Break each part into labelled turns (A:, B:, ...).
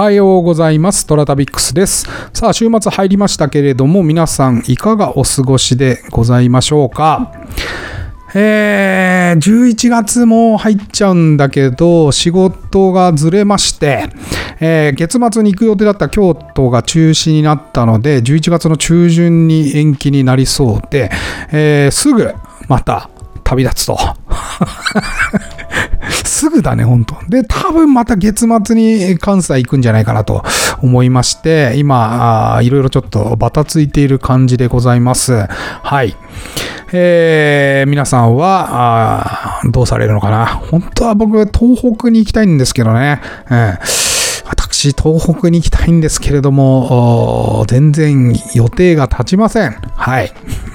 A: はようございます。トラタビックスです。さあ、週末入りましたけれども、皆さんいかがお過ごしでございましょうか？えー、11月も入っちゃうんだけど、仕事がずれまして、えー月末に行く予定だった京都が中止になったので、11月の中旬に延期になりそうで、えーすぐまた旅立つと。すぐだね、本当で、多分また月末に関西行くんじゃないかなと思いまして、今、いろいろちょっとバタついている感じでございます。はい。えー皆さんはどうされるのかな？本当は僕、東北に行きたいんですけどね。えー私、東北に行きたいんですけれども、全然予定が立ちません。はい。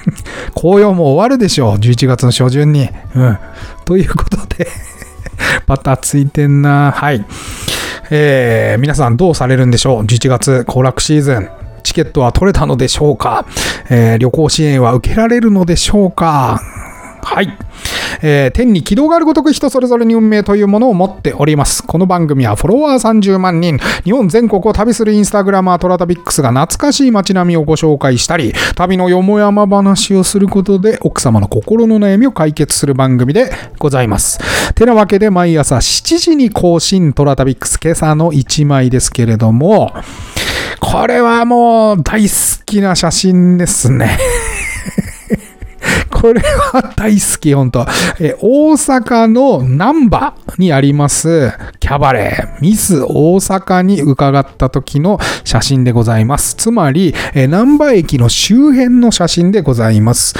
A: 紅葉も終わるでしょう。11月の初旬に。うん。ということで、バタついてんな。はい。えー皆さんどうされるんでしょう ?11 月行楽シーズン。チケットは取れたのでしょうか、えー旅行支援は受けられるのでしょうか？はい。えー天に軌道があるごとく人それぞれに運命というものを持っております。この番組はフォロワー30万人、日本全国を旅するインスタグラマートラタビックスが懐かしい街並みをご紹介したり、旅のよもやま話をすることで奥様の心の悩みを解決する番組でございます。てなわけで毎朝7時に更新トラタビックス今朝の1枚ですけれども、これはもう大好きな写真ですね。これは大好き、本当え大阪の難波にありますキャバレー、ミス大阪に伺った時の写真でございます。つまり、え難波駅の周辺の写真でございます。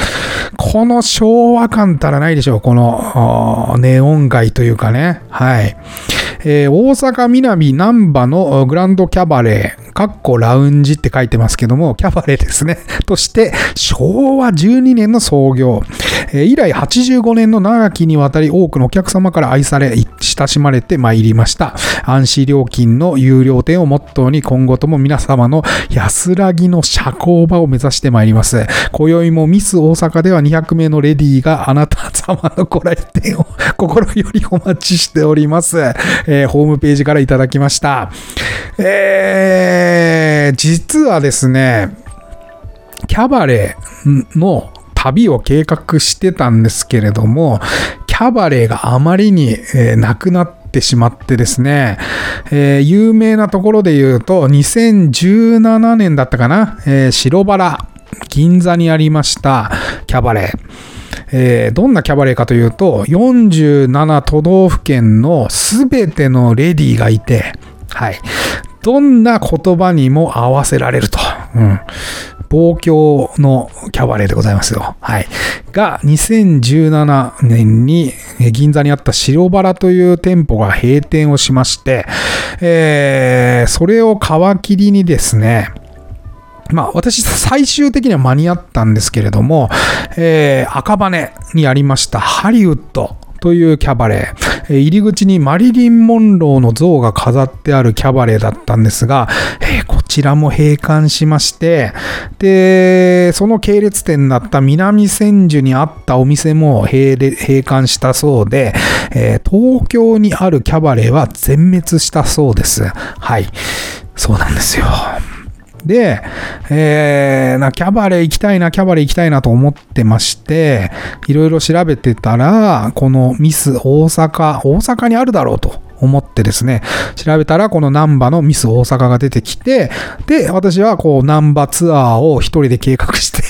A: この昭和感たらないでしょう、このネオン街というかね。はい。えー大阪南難波のグランドキャバレー、かっこラウンジって書いてますけども、キャバレーですね。として、昭和12年の創業。えー以来85年の長きにわたり多くのお客様から愛され、親しまれてまいりました。暗視料金の有料店をモットーに今後とも皆様の安らぎの社交場を目指してまいります。今宵もミス大阪では200名のレディーがあなた様のご来店を 心よりお待ちしております。えーホームページからいただきました。えー、実はですね、キャバレーの旅を計画してたんですけれども、キャバレーがあまりに、えーなくなってしまってですね、えー有名なところで言うと、2017年だったかな、えー白バラ、銀座にありましたキャバレー。えーどんなキャバレーかというと、47都道府県のすべてのレディーがいて、はい。どんな言葉にも合わせられると。うん。望郷のキャバレーでございますよ。はい。が、2017年に銀座にあった白バラという店舗が閉店をしまして、えーそれを皮切りにですね、まあ私最終的には間に合ったんですけれども、えー赤羽にありましたハリウッドというキャバレ、ー入り口にマリリン・モンローの像が飾ってあるキャバレーだったんですが、えこちらも閉館しまして、で、その系列店だった南千住にあったお店も閉閉館したそうで、え東京にあるキャバレーは全滅したそうです。はい。そうなんですよ。で、えーな、キャバレー行きたいな、キャバレー行きたいなと思ってまして、いろいろ調べてたら、このミス大阪、大阪にあるだろうと思ってですね、調べたらこのナンバのミス大阪が出てきて、で、私はこうナンバツアーを一人で計画して、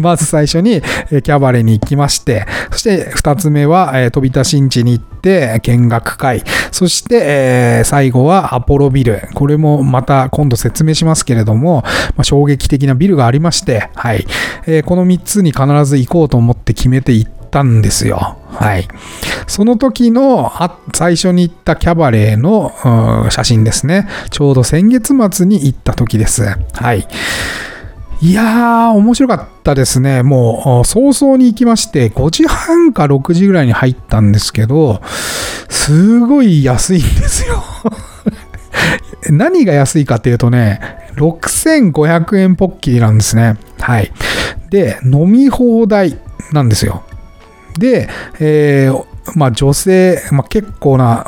A: まず最初にえキャバレーに行きまして、そして二つ目は、えー飛田新地に行って見学会、そして、え最後はアポロビル。これもまた今度説明しますけれども、ま、衝撃的なビルがありまして、はい。えこの三つに必ず行こうと思って決めて行ったんですよ。はい。その時の最初に行ったキャバレーのうん写真ですね。ちょうど先月末に行った時です。はい。いやー、面白かったですね。もう、早々に行きまして、5時半か6時ぐらいに入ったんですけど、すごい安いんですよ。何が安いかっていうとね、6500円ポッキリなんですね。はい。で、飲み放題なんですよ。で、えーまあ、女性、まあ、結構な、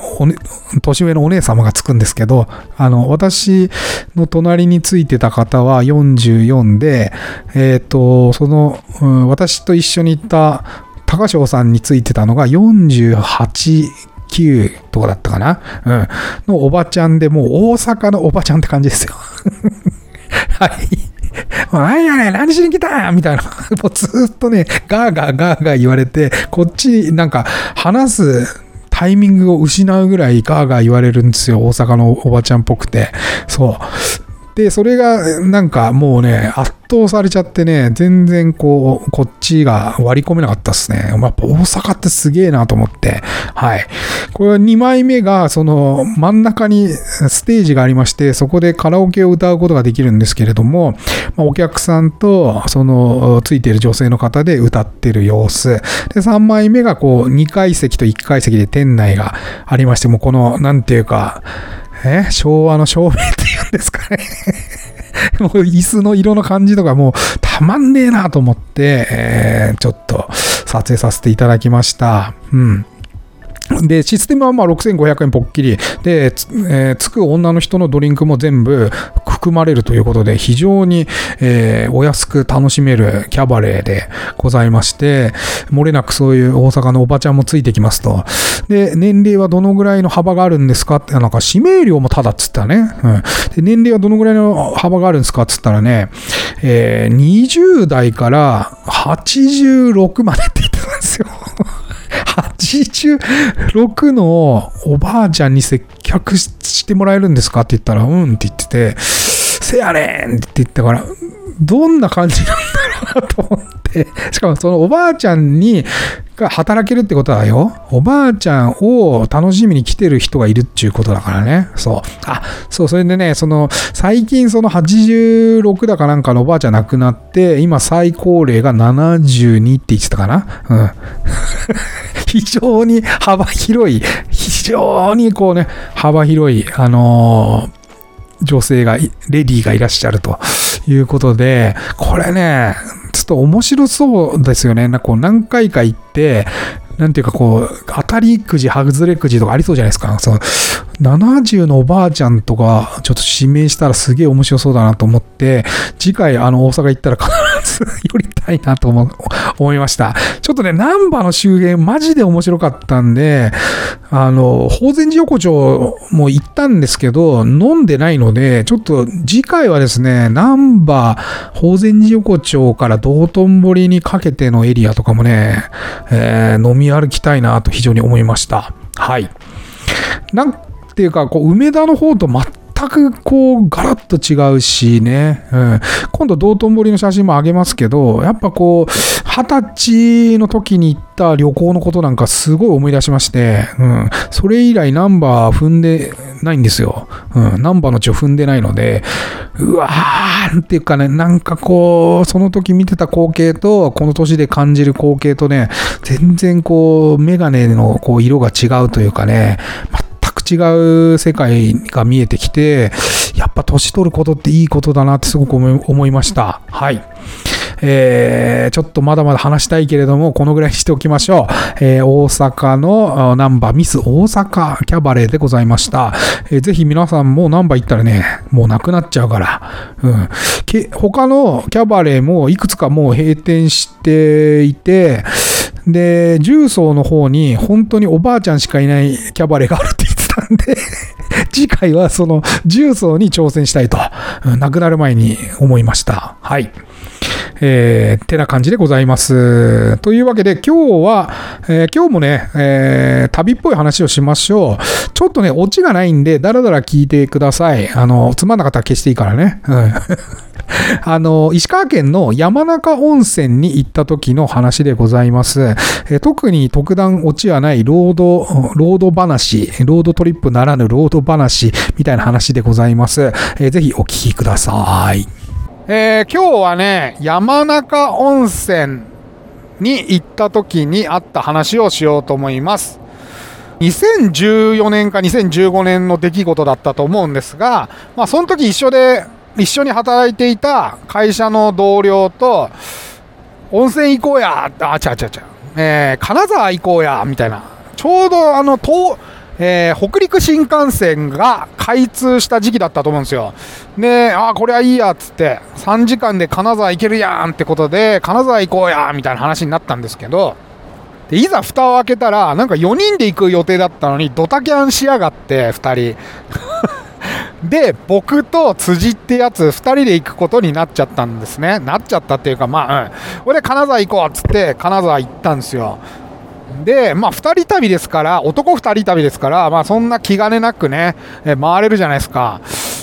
A: 年上のお姉様がつくんですけど、あの、私の隣についてた方は44で、えっ、ー、と、その、うん、私と一緒に行った高翔さんについてたのが48、9とかだったかな？うん。のおばちゃんで、もう大阪のおばちゃんって感じですよ。はい。何やね、何しに来たみたいな。もうずっとね、ガーガーガーガー言われて、こっちなんか話すタイミングを失うぐらいガーガー言われるんですよ。大阪のおばちゃんっぽくて。そう。で、それがなんかもうね、圧倒されちゃってね、全然こう、こっちが割り込めなかったっすね。やっぱ大阪ってすげえなと思って。はい。これは2枚目が、その真ん中にステージがありまして、そこでカラオケを歌うことができるんですけれども、お客さんと、その、ついている女性の方で歌ってる様子。で、3枚目がこう、2階席と1階席で店内がありまして、もうこの、なんていうか、え？昭和の照明ですかね もう椅子の色の感じとかもうたまんねえなと思って、え、ちょっと撮影させていただきました。うん。で、システムはまあ6500円ぽっきり。で、つ,、えー、つく女の人のドリンクも全部含まれるということで、非常に、えー、お安く楽しめるキャバレーでございまして、漏れなくそういう大阪のおばちゃんもついてきますと。で、年齢はどのぐらいの幅があるんですか？って、なんか指名料もただっつったね。うん。で、年齢はどのぐらいの幅があるんですかっつったらね、えー、20代から86まで86のおばあちゃんに接客してもらえるんですかって言ったら、うんって言ってて、せやねんって言ったから、どんな感じなんだろうなと思って、しかもそのおばあちゃんにが働けるってことだよ。おばあちゃんを楽しみに来てる人がいるっていうことだからね。そう。あ、そう、それでね、その、最近その86だかなんかのおばあちゃん亡くなって、今最高齢が72って言ってたかな。うん。非常に幅広い、非常にこうね、幅広い、あのー女性が、レディーがいらっしゃるということで、これね、ちょっと面白そうですよね。なんかこう何回か行って、なんていうかこう、当たりくじ、外れくじとかありそうじゃないですか。その70のおばあちゃんとか、ちょっと指名したらすげえ面白そうだなと思って、次回あの大阪行ったら必ず寄たいなと思思いました。ちょっとね、難波の周辺マジで面白かったんで、あの、法善寺横丁も行ったんですけど、飲んでないので、ちょっと次回はですね、難波、法善寺横丁から道頓堀にかけてのエリアとかもね、えー、飲み歩きたいなと非常に思いました。はい。なんていうか、こう、梅田の方と全くこう、ガラッと違うしね、うん、今度道頓堀の写真もあげますけど、やっぱこう、二十歳の時に行った旅行のことなんかすごい思い出しまして、うん、それ以来ナンバー踏んでないんですよ。うん、ナンバーの血を踏んでないので、うわーっていうかね、なんかこう、その時見てた光景と、この年で感じる光景とね、全然こう、メガネのこう色が違うというかね、違う世界が見えてきて、やっぱ年取ることっていいことだなってすごく思いました。はい。えー、ちょっとまだまだ話したいけれども、このぐらいにしておきましょう。えー、大阪のナンバーミス大阪キャバレーでございました。えー、ぜひ皆さんもナンバー行ったらね、もうなくなっちゃうから。うん。け他のキャバレーもいくつかもう閉店していて、で、重曹の方に本当におばあちゃんしかいないキャバレーがあるって言ってんで次回はその重曹に挑戦したいと、亡くなる前に思いました。はい。えー、てな感じでございます。というわけで今日は、えー、今日もね、えー、旅っぽい話をしましょう。ちょっとね、オチがないんで、だらだら聞いてください。あの、つまんなかったら消していいからね。うん あの、石川県の山中温泉に行った時の話でございます。え特に特段オチはない road、road 話、 road trip ならぬ road 話みたいな話でございます。えぜひお聞きください。えー、今日はね、山中温泉に行った時にあった話をしようと思います。2014年か2015年の出来事だったと思うんですが、まあ、その時一緒で一緒に働いていた会社の同僚と、温泉行こうやあ、ちゃちゃちゃ、えー、金沢行こうやみたいな。ちょうどあの、東、えー、北陸新幹線が開通した時期だったと思うんですよ。で、あ、これはいいやっつって、3時間で金沢行けるやんってことで、金沢行こうやみたいな話になったんですけど、でいざ蓋を開けたら、なんか4人で行く予定だったのに、ドタキャンしやがって、2人。で、僕と辻ってやつ、2人で行くことになっちゃったんですね。なっちゃったっていうか、まあ、うん。俺、金沢行こうっつって、金沢行ったんですよ。で、まあ、2人旅ですから、男2人旅ですから、まあ、そんな気兼ねなくね、え回れるじゃないですか。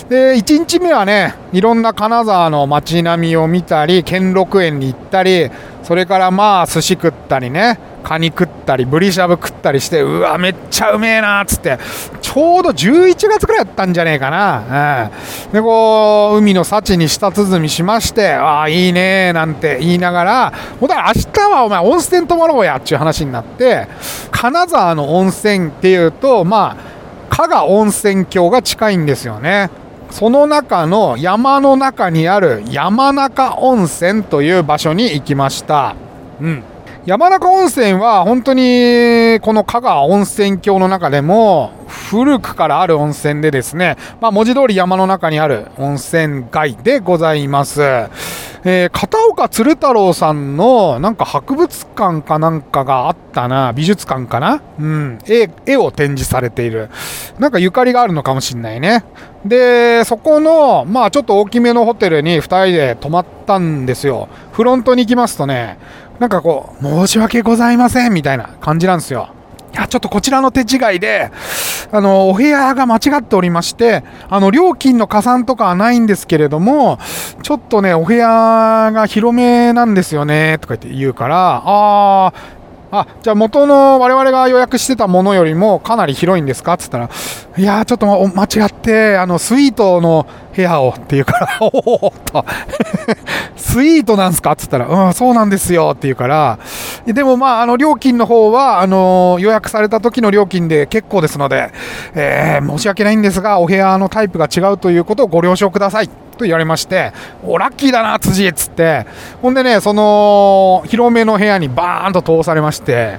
A: で、1日目はね、いろんな金沢の街並みを見たり、兼六園に行ったり、それからまあ、寿司食ったりね、カニ食ったり、ブリしゃぶ食ったりして、うわ、めっちゃうめえなっつって、ちょうど11月くらいやったんじゃねえかな。うん、で、こう、海の幸に舌鼓しまして、ああ、いいねなんて言いながら、もうだら明日はお前温泉泊まろうやっていう話になって、金沢の温泉っていうと、まあ、加賀温泉郷が近いんですよね。その中の山の中にある山中温泉という場所に行きました。うん。山中温泉は本当にこの香川温泉郷の中でも古くからある温泉でですね、まあ、文字通り山の中にある温泉街でございます。えー、片岡鶴太郎さんのなんか博物館かなんかがあったな、美術館かな？うん、絵、絵を展示されている。なんかゆかりがあるのかもしんないね。で、そこの、まあちょっと大きめのホテルに2人で泊まったんですよ。フロントに行きますとね、なんかこう、申し訳ございませんみたいな感じなんですよ。いや、ちょっとこちらの手違いで、あの、お部屋が間違っておりまして、あの、料金の加算とかはないんですけれども、ちょっとね、お部屋が広めなんですよね、とか言って言うから、あー、あ、じゃあ元の我々が予約してたものよりもかなり広いんですか？っつったら、いやちょっと間違って、あの、スイートの部屋をって言うから、おおっと、スイートなんすか？っつったら、うん、そうなんですよって言うから、でもまあ、あの、料金の方は、あの、予約された時の料金で結構ですので、えー、申し訳ないんですが、お部屋のタイプが違うということをご了承ください。と言われまして、お、ラッキーだな、辻っつって、ほんでね、その、広めの部屋にバーンと通されまして、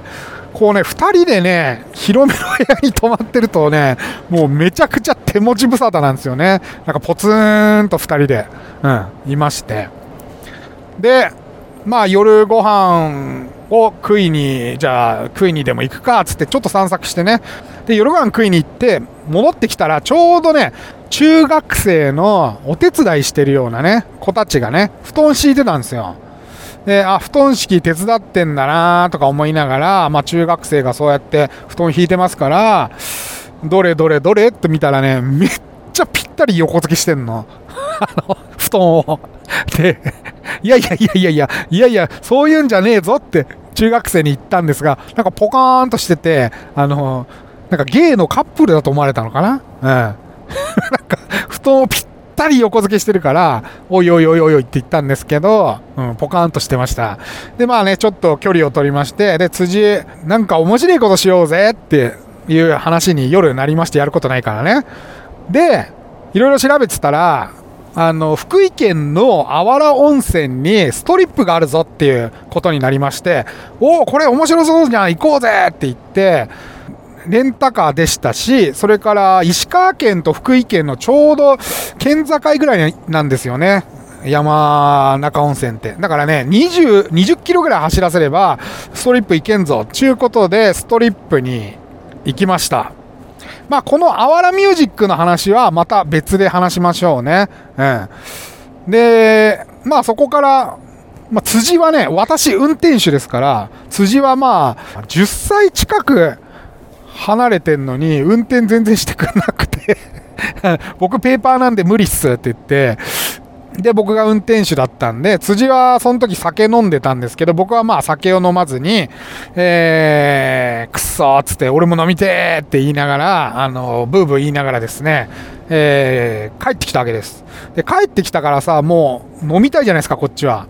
A: こうね、2人でね、広めの部屋に泊まってるとね、もうめちゃくちゃ手持ち無沙汰なんですよね。なんかポツンと2人で、うん、いまして。で、まあ夜ご飯を食いに、じゃあ食いにでも行くか、つってちょっと散策してね。で、夜ご飯食いに行って、戻ってきたらちょうどね、中学生のお手伝いしてるようなね、子たちがね、布団敷いてたんですよ。で、あ、布団敷き手伝ってんだなとか思いながら、まあ中学生がそうやって布団引いてますから、どれどれどれって見たらね、めっちゃぴったり横付けしてんの。あの、布団を。で、いやいやいやいやいや、いやいや、そういうんじゃねえぞって中学生に言ったんですが、なんかポカーンとしてて、あの、なんかゲイのカップルだと思われたのかな？うん。布団をぴったり横付けしてるから、おいおいおいおいおいって言ったんですけど、うん、ポカーンとしてました。で、まあね、ちょっと距離を取りまして、で、辻、なんか面白いことしようぜっていう話に夜なりましてやることないからね。で、いろいろ調べてたら、あの、福井県のあわら温泉にストリップがあるぞっていうことになりまして、おお、これ面白そうじゃん、行こうぜって言って、レンタカーでしたし、それから石川県と福井県のちょうど県境ぐらいなんですよね。山中温泉って。だからね、20、20キロぐらい走らせれば、ストリップ行けんぞ。ちゅうことで、ストリップに行きました。まあ、このあわらミュージックの話はまた別で話しましょうね。うん。で、まあそこから、まあ、辻はね、私運転手ですから、辻はまあ、10歳近く離れてんのに、運転全然してくれなくて 僕ペーパーなんで無理っすって言って、で、僕が運転手だったんで、辻はその時酒飲んでたんですけど、僕はまあ酒を飲まずに、えー、くっそーっつって、俺も飲みてーって言いながら、あの、ブーブー言いながらですね、えー、帰ってきたわけです。で、帰ってきたからさ、もう飲みたいじゃないですか、こっちは。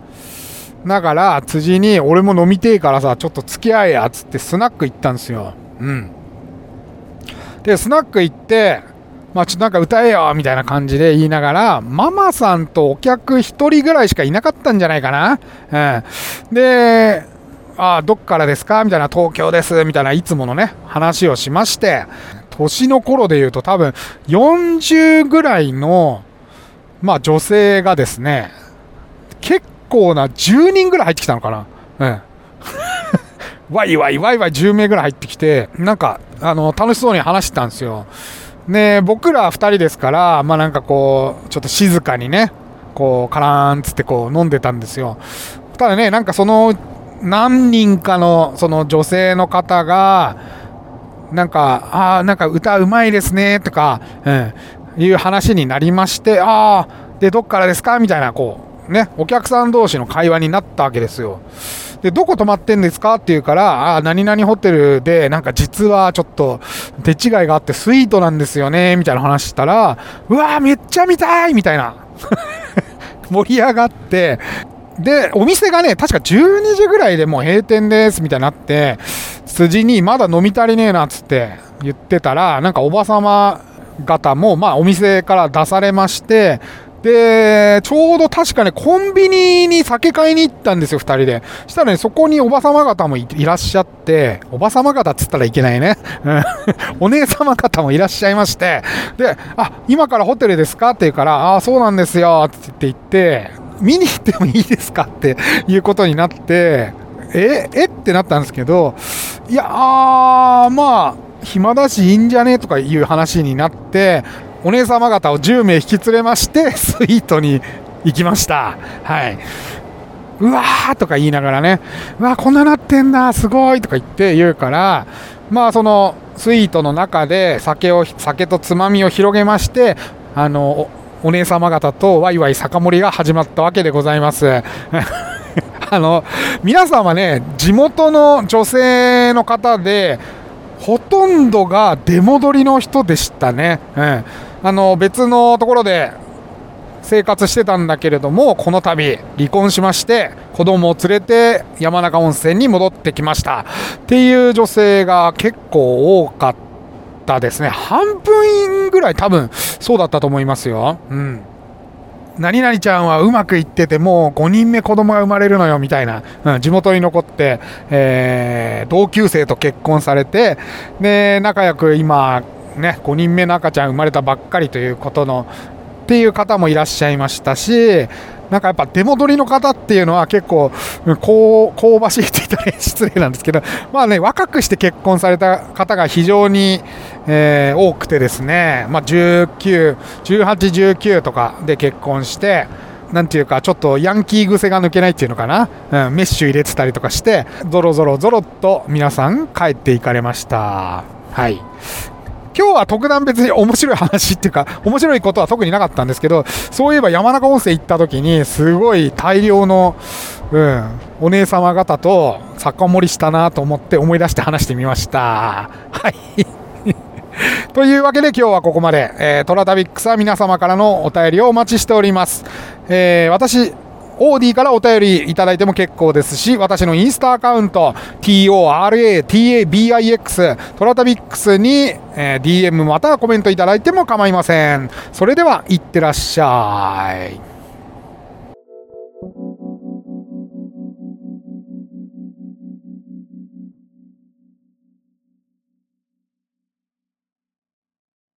A: だから、辻に、俺も飲みてえからさ、ちょっと付き合えや、つってスナック行ったんですよ。うん。で、スナック行って、まあちょっとなんか歌えよみたいな感じで言いながら、ママさんとお客1人ぐらいしかいなかったんじゃないかな。うん。で、ああ、どっからですかみたいな、東京です。みたいな、いつものね、話をしまして、年の頃で言うと多分、40ぐらいの、まあ女性がですね、結構な10人ぐらい入ってきたのかな。うん。ワイワイワイワイ10名ぐらい入ってきて、なんか、あの、楽しそうに話してたんですよ。ね僕ら2人ですから、まあなんかこう、ちょっと静かにね、こう、カラーンっつってこう飲んでたんですよ。ただね、なんかその、何人かのその女性の方が、なんか、ああ、なんか歌うまいですね、とか、うん、いう話になりまして、ああ、で、どっからですか？みたいな、こう、ね、お客さん同士の会話になったわけですよ。で、どこ泊まってんですかって言うから、ああ、何々ホテルで、なんか実はちょっと手違いがあってスイートなんですよね、みたいな話したら、うわーめっちゃ見たいみたいな。盛り上がって、で、お店がね、確か12時ぐらいでもう閉店ですみたいになって、筋にまだ飲み足りねえなっつって言ってたら、なんかおばさま方も、まあお店から出されまして、で、ちょうど確かね、コンビニに酒買いに行ったんですよ、二人で。したらね、そこにおばさま方もいらっしゃって、おばさま方っつったらいけないね。お姉様方もいらっしゃいまして、で、あ、今からホテルですか？って言うから、あ、そうなんですよ、って言って、見に行ってもいいですか？っていうことになって、え、え？ってなったんですけど、いや、あー、まあ、暇だしいいんじゃね？とかいう話になって、お姉様方を10名引き連れまして、スイートに行きました。はい。うわーとか言いながらね、うわーこんななってんだ、すごいとか言って言うから、まあそのスイートの中で酒を、酒とつまみを広げまして、あの、おお姉様方とワイワイ酒盛りが始まったわけでございます。あの、皆さんはね、地元の女性の方で、ほとんどが出戻りの人でしたね。うん。あの、別のところで生活してたんだけれども、この度離婚しまして、子供を連れて山中温泉に戻ってきました。っていう女性が結構多かったですね。半分ぐらい多分そうだったと思いますよ。うん。何々ちゃんはうまくいっててもう5人目子供が生まれるのよみたいな、うん、地元に残って、えー同級生と結婚されてで仲良く今ね5人目の赤ちゃん生まれたばっかりということのっていう方もいらっしゃいましたしなんかやっぱ出戻りの方っていうのは結構香ばしいって言ったら失礼なんですけどまあね若くして結婚された方が非常に、えー多くてですね、まあ、19、18、19とかで結婚して、なんていうか、ちょっとヤンキー癖が抜けないっていうのかな、うん、メッシュ入れてたりとかして、ぞろぞろぞろっと皆さん帰っていかれました。はい。今日は特段別に面白い話っていうか、面白いことは特になかったんですけど、そういえば山中温泉行った時に、すごい大量の、うん、お姉様方と酒盛りしたなと思って思い出して話してみました。はい。というわけで今日はここまで、えートラタビックスは皆様からのお便りをお待ちしております。えー私、オーディからお便りいただいても結構ですし、私のインスタアカウント、TORATABIX、トラタビックスに、えー DM またはコメントいただいても構いません。それでは、いってらっしゃい。